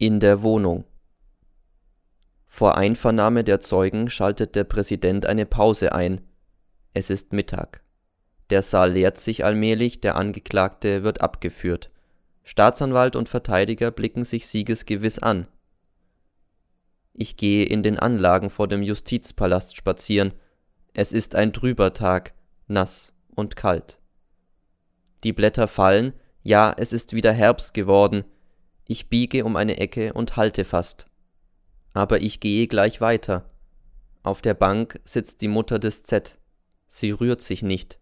In der Wohnung. Vor Einvernahme der Zeugen schaltet der Präsident eine Pause ein. Es ist Mittag. Der Saal leert sich allmählich, der Angeklagte wird abgeführt. Staatsanwalt und Verteidiger blicken sich siegesgewiss an. Ich gehe in den Anlagen vor dem Justizpalast spazieren. Es ist ein trüber Tag, nass und kalt. Die Blätter fallen, ja, es ist wieder Herbst geworden, ich biege um eine Ecke und halte fast. Aber ich gehe gleich weiter. Auf der Bank sitzt die Mutter des Z. Sie rührt sich nicht.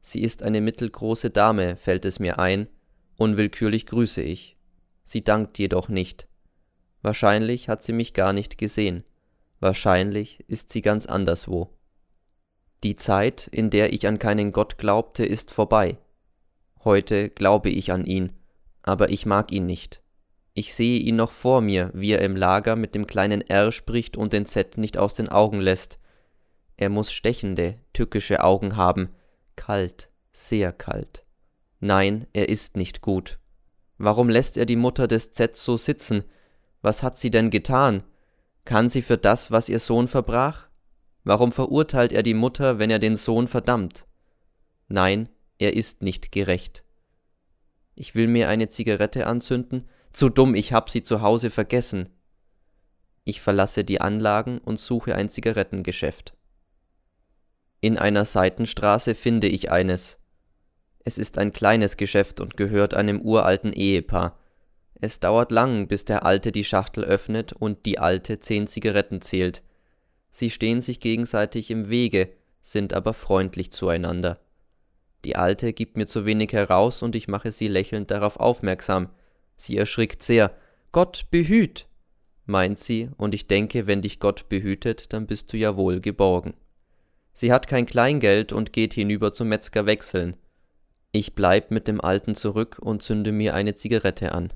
Sie ist eine mittelgroße Dame, fällt es mir ein, unwillkürlich grüße ich. Sie dankt jedoch nicht. Wahrscheinlich hat sie mich gar nicht gesehen. Wahrscheinlich ist sie ganz anderswo. Die Zeit, in der ich an keinen Gott glaubte, ist vorbei. Heute glaube ich an ihn, aber ich mag ihn nicht. Ich sehe ihn noch vor mir, wie er im Lager mit dem kleinen R spricht und den Z nicht aus den Augen lässt. Er muss stechende, tückische Augen haben, kalt, sehr kalt. Nein, er ist nicht gut. Warum lässt er die Mutter des Z so sitzen? Was hat sie denn getan? Kann sie für das, was ihr Sohn verbrach? Warum verurteilt er die Mutter, wenn er den Sohn verdammt? Nein, er ist nicht gerecht. Ich will mir eine Zigarette anzünden, zu dumm, ich hab sie zu Hause vergessen. Ich verlasse die Anlagen und suche ein Zigarettengeschäft. In einer Seitenstraße finde ich eines. Es ist ein kleines Geschäft und gehört einem uralten Ehepaar. Es dauert lang, bis der Alte die Schachtel öffnet und die Alte zehn Zigaretten zählt. Sie stehen sich gegenseitig im Wege, sind aber freundlich zueinander. Die Alte gibt mir zu wenig heraus und ich mache sie lächelnd darauf aufmerksam. Sie erschrickt sehr. Gott behüt, meint sie, und ich denke, wenn dich Gott behütet, dann bist du ja wohl geborgen. Sie hat kein Kleingeld und geht hinüber zum Metzger wechseln. Ich bleib mit dem Alten zurück und zünde mir eine Zigarette an.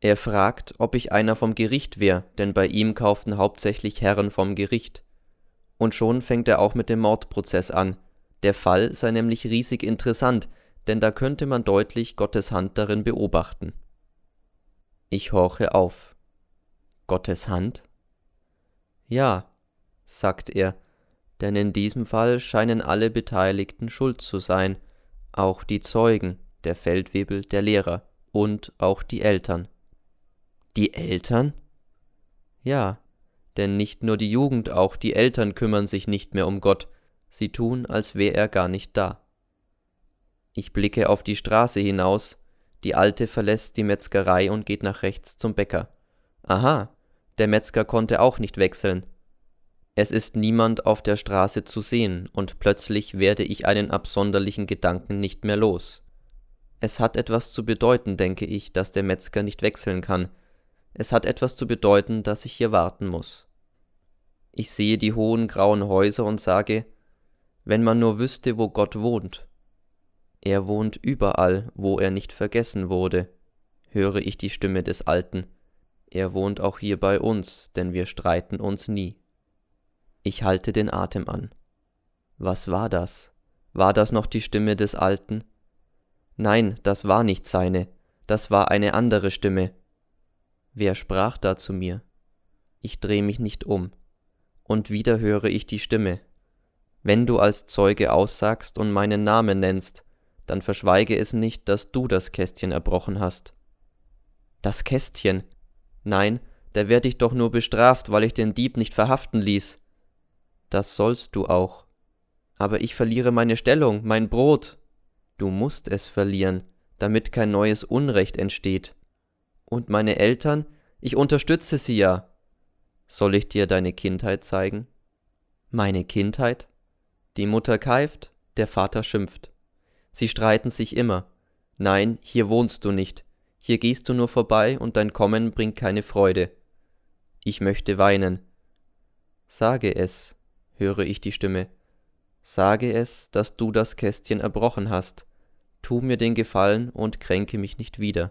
Er fragt, ob ich einer vom Gericht wär, denn bei ihm kauften hauptsächlich Herren vom Gericht. Und schon fängt er auch mit dem Mordprozess an. Der Fall sei nämlich riesig interessant, denn da könnte man deutlich Gottes Hand darin beobachten. Ich horche auf. Gottes Hand? Ja, sagt er, denn in diesem Fall scheinen alle Beteiligten schuld zu sein, auch die Zeugen, der Feldwebel, der Lehrer und auch die Eltern. Die Eltern? Ja, denn nicht nur die Jugend, auch die Eltern kümmern sich nicht mehr um Gott, sie tun, als wär er gar nicht da. Ich blicke auf die Straße hinaus, die Alte verlässt die Metzgerei und geht nach rechts zum Bäcker. Aha, der Metzger konnte auch nicht wechseln. Es ist niemand auf der Straße zu sehen, und plötzlich werde ich einen absonderlichen Gedanken nicht mehr los. Es hat etwas zu bedeuten, denke ich, dass der Metzger nicht wechseln kann. Es hat etwas zu bedeuten, dass ich hier warten muss. Ich sehe die hohen grauen Häuser und sage, wenn man nur wüsste, wo Gott wohnt. Er wohnt überall, wo er nicht vergessen wurde, höre ich die Stimme des Alten. Er wohnt auch hier bei uns, denn wir streiten uns nie. Ich halte den Atem an. Was war das? War das noch die Stimme des Alten? Nein, das war nicht seine, das war eine andere Stimme. Wer sprach da zu mir? Ich dreh mich nicht um. Und wieder höre ich die Stimme. Wenn du als Zeuge aussagst und meinen Namen nennst, dann verschweige es nicht, dass du das Kästchen erbrochen hast. Das Kästchen? Nein, da werd ich doch nur bestraft, weil ich den Dieb nicht verhaften ließ. Das sollst du auch. Aber ich verliere meine Stellung, mein Brot. Du musst es verlieren, damit kein neues Unrecht entsteht. Und meine Eltern, ich unterstütze sie ja. Soll ich dir deine Kindheit zeigen? Meine Kindheit? Die Mutter keift, der Vater schimpft. Sie streiten sich immer. Nein, hier wohnst du nicht. Hier gehst du nur vorbei und dein Kommen bringt keine Freude. Ich möchte weinen. Sage es, höre ich die Stimme. Sage es, dass du das Kästchen erbrochen hast. Tu mir den Gefallen und kränke mich nicht wieder.